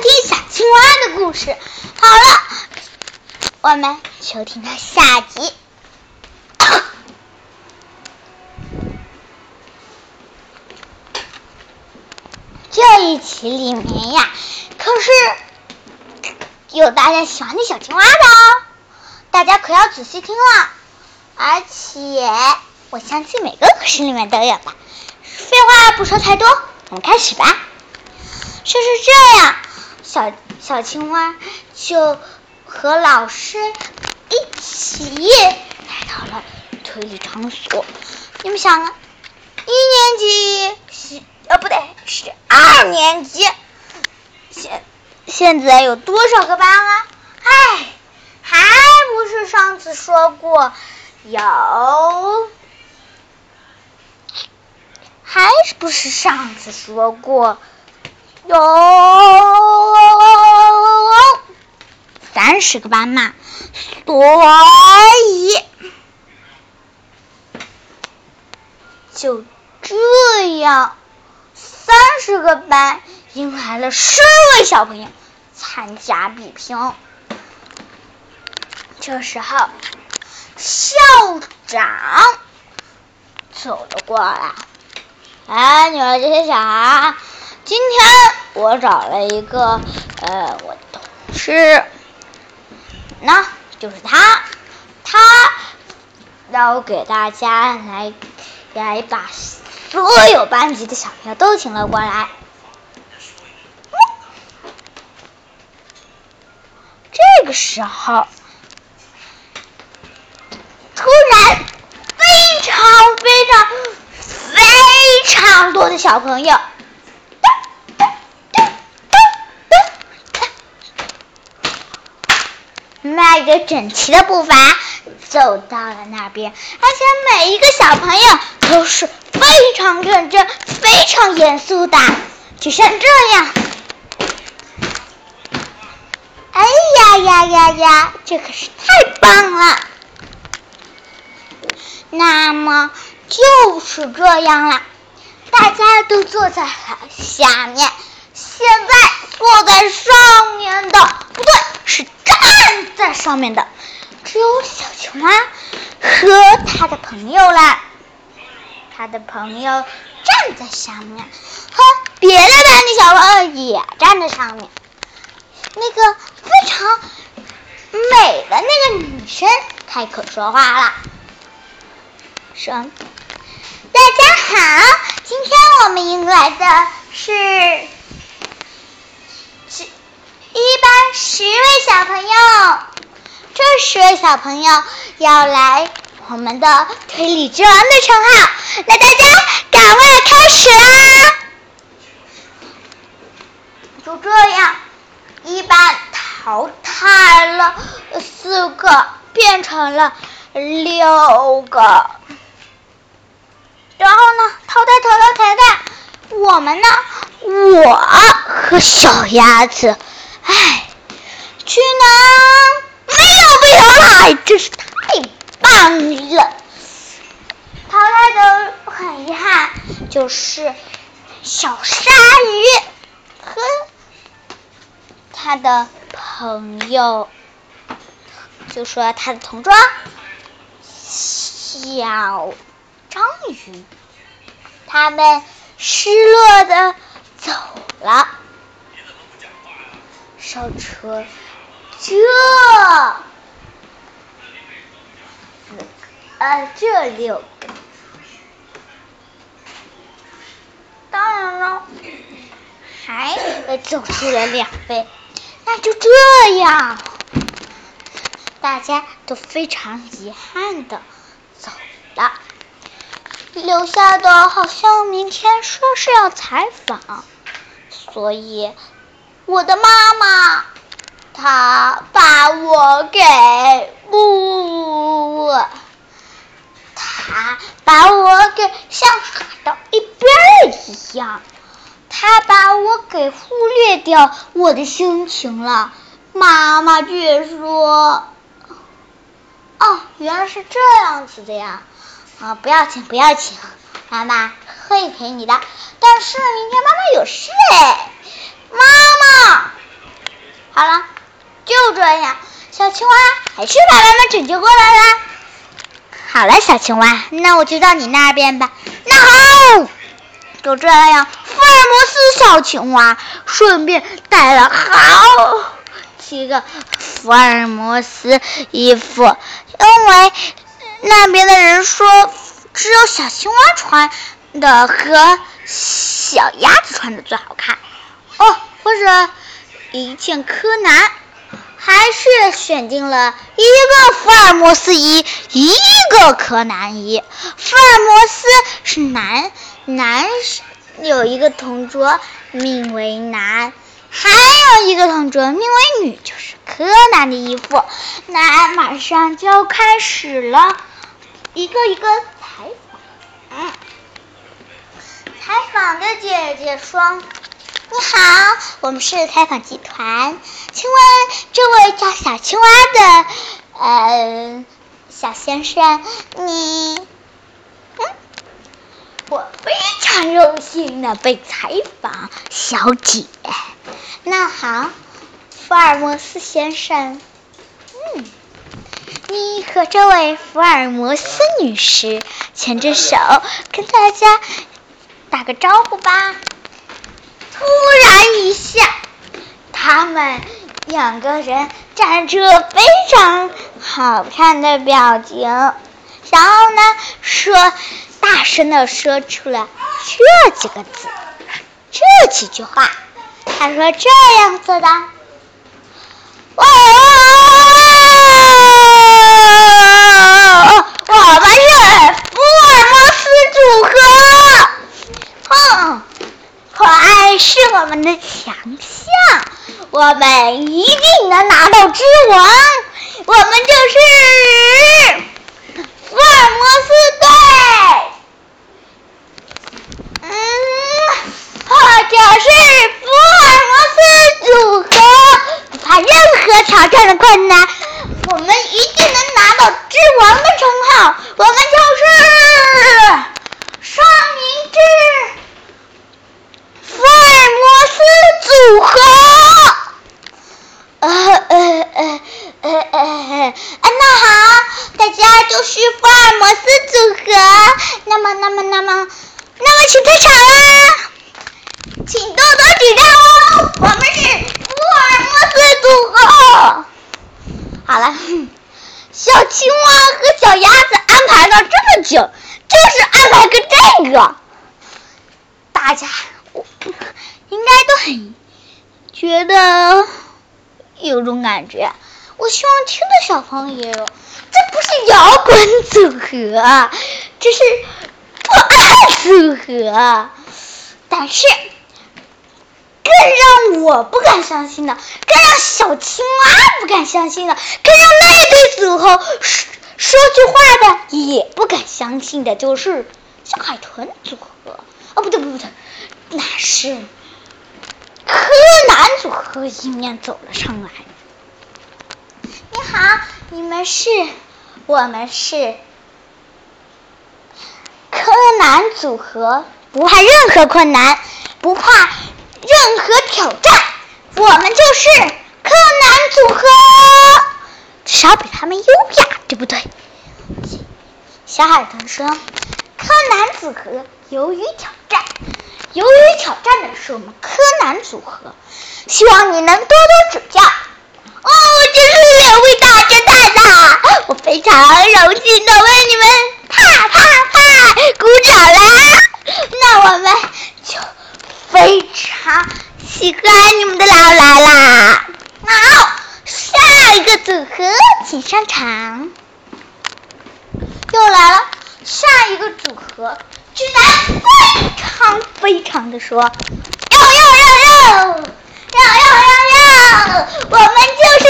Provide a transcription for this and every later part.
听小青蛙的故事。好了，我们就听到下集。这一集里面呀，可是有大家喜欢的小青蛙的哦，大家可要仔细听了。而且我相信每个故事里面都有的。废话不说太多，我们开始吧。就是这样，小小青蛙就和老师一起来到了推理场所。你们想啊，一年级是呃不对，是二年级。现现在有多少个班啊？唉，还不是上次说过有。还是不是上次说过有三十个班嘛？所以就这样，三十个班迎来了十位小朋友参加比拼。这时候，校长走了过来。哎，你们这些小孩，今天我找了一个呃，我的同事，那就是他，他让我给大家来来把所有班级的小朋友都请了过来。这个时候，突然非常非常。非常多的小朋友，迈着整齐的步伐走到了那边，而且每一个小朋友都是非常认真、非常严肃的，就像这样。哎呀呀呀呀，这可是太棒了！那么。就是这样了，大家都坐在了下面，现在坐在上面的不对，是站在上面的，只有小青蛙和他的朋友了。他的朋友站在上面，和别的班的小朋友也站在上面。那个非常美的那个女生开口说话了，说。大家好，今天我们迎来的是一班十位小朋友。这十位小朋友要来我们的推理之王的称号，那大家赶快开始啦！就这样，一班淘汰了四个，变成了六个。然后呢？淘汰，淘汰，淘汰！我们呢？我和小鸭子，哎，居然没有被淘汰，真是太棒了！淘汰的很遗憾，就是小鲨鱼和他的朋友，就说他的同桌小。章鱼，他们失落的走了。上车，这，呃，这六个，当然了，还？走出了两位。那就这样，大家都非常遗憾的走了。留下的好像明天说是要采访，所以我的妈妈她把我给不，她把我给像甩到一边一样，她把我给忽略掉我的心情了。妈妈却说：“哦，原来是这样子的呀。”啊，不要紧，不要紧，妈妈会陪你的。但是明天妈妈有事哎，妈妈。好了就这样。小青蛙还是把妈妈拯救过来了好了小青蛙那我就到你那边吧。那好就这样福尔摩斯小青蛙顺便带了好几个福尔摩斯衣服。因为那边的人说只有小青蛙穿的和小鸭子穿的最好看。哦，或者一件柯南。还是选定了一个福尔摩斯一，一个柯南一。福尔摩斯是男男，有一个同桌名为男，还有一个同桌名为女，就是柯南的衣服。那马上就要开始了，一个一个采访。嗯，采访的姐姐说。你好，我们是采访集团，请问这位叫小青蛙的呃小先生，你嗯，我非常荣幸的被采访，小姐。那好，福尔摩斯先生，嗯，你和这位福尔摩斯女士牵着手，跟大家打个招呼吧。突然一下，他们两个人站出非常好看的表情，然后呢，说大声的说出了这几个字，这几句话。他说这样子的，哦，我们是福尔摩斯组合，哼。快是我们的强项，我们一定能拿到之王。我们就是福尔摩斯队，嗯，或者是福尔摩斯组合，不怕任何挑战的困难，我们一定能拿到之王的称号。我们就是双明治。福尔摩斯组合，呃呃呃呃呃，那好，大家就是福尔摩斯组合。那么，那么，那么，那么，请退场啦，请多多指教哦。我们是福尔摩斯组合。好了，小青蛙和小鸭子安排了这么久，就是安排个这个，大家。应该都很觉得有种感觉，我希望听的小朋友，这不是摇滚组合，这是破案组合。但是更让我不敢相信的，更让小青蛙不敢相信的，更让那对组合说说句话的也不敢相信的，就是小海豚组合。哦，不对，不对，不对。那是南组合迎面走了上来。你好，你们是？我们是柯南组合，不怕任何困难，不怕任何挑战。我们就是柯南组合，至少比他们优雅，对不对？小海豚说：“柯南组合由于挑战。”由于挑战的是我们柯南组合，希望你能多多指教。哦，真是两位大侦探呐！我非常荣幸的为你们啪啪啪鼓掌啦！那我们就非常喜欢你们的老来啦！好，下一个组合请上场。又来了，下一个组合。居然非常非常的说，要要要要要要要要，我们就是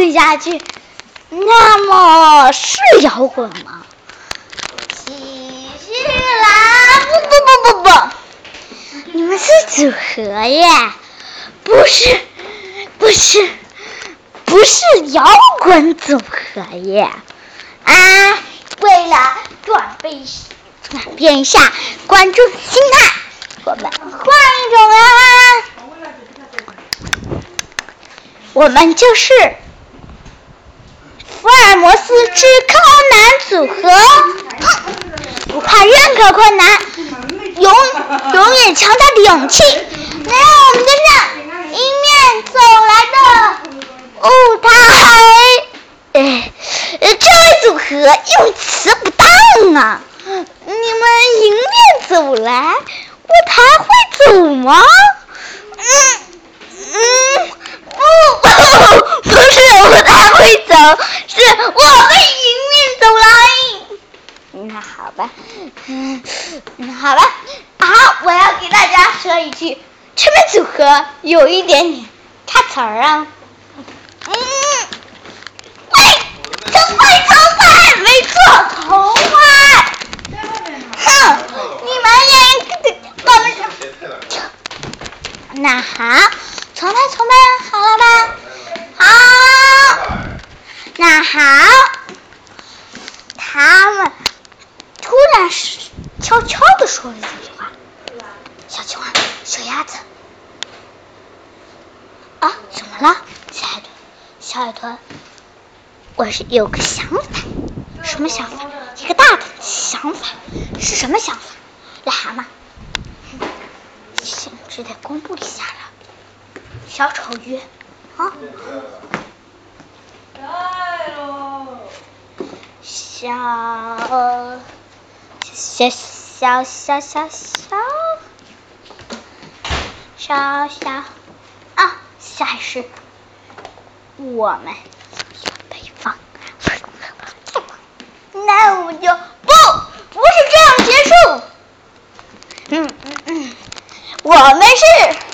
滚下去，那么是摇滚吗？不不不不不，你们是组合耶，不是不是不是摇滚组合耶啊！为了转变转变一下观众心态，我们换一种啊！我们就是摩斯之柯南组合，不怕任何困难，永永远强大的勇气，来让我们跟上迎面走来的舞台。哎，这位组合用词不当啊！你们迎面走来，舞台会走吗？嗯嗯。不，不是我太会走，是我会迎面走来。那好吧，嗯，好吧，好，我要给大家说一句，这边组合有一点点差词儿啊。嗯，喂，从快从快，没错，从快。哼，你们也我们那好。重来，重来，好了吧？好，那好，他们突然悄悄的说了一句话：“小青蛙，小鸭子，啊，怎么了，小海豚？小海豚，我是有个想法，什么想法？一个大的想法，是什么想法？癞蛤蟆，只得公布一下了。”小丑鱼，啊！来喽！小小小小小小小小啊！下一是我们北方，那我们就不不是这样结束。嗯嗯嗯，我们是。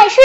但是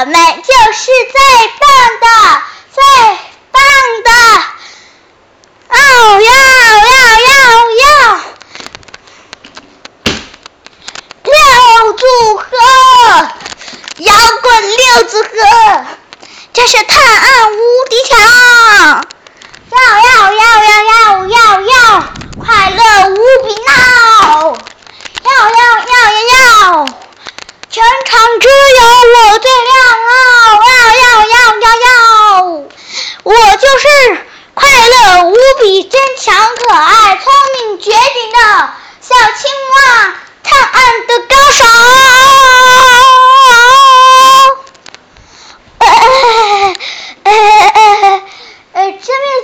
我们就是最棒的最棒的哦呦呦呦呦六组合摇滚六组合这是探案无敌桥坚强、可爱、聪明、绝顶的小青蛙探案的高手。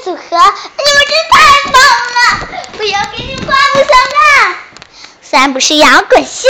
组合，你们真太棒了！我要给你画个小娜，虽然不是摇滚秀。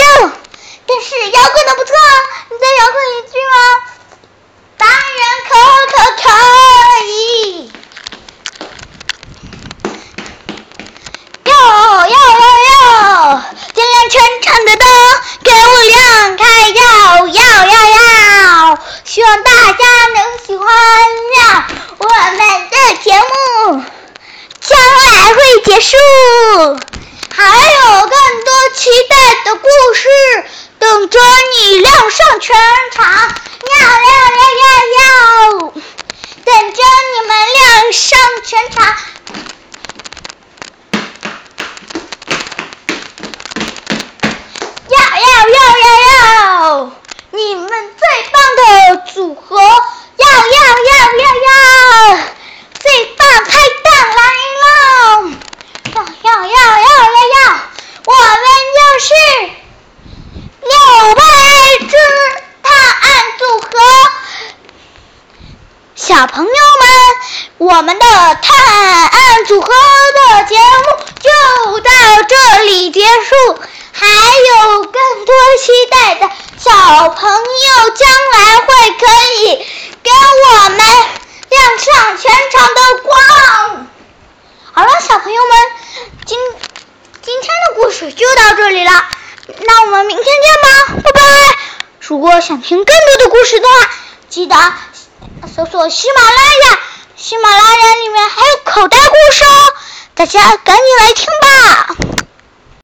里结束。还有更多期待的小朋友，将来会可以跟我们亮上全场的光。好了，小朋友们，今今天的故事就到这里了，那我们明天见吧，拜拜。如果想听更多的故事的话，记得搜索喜马拉雅，喜马拉雅里面还有口袋故事哦，大家。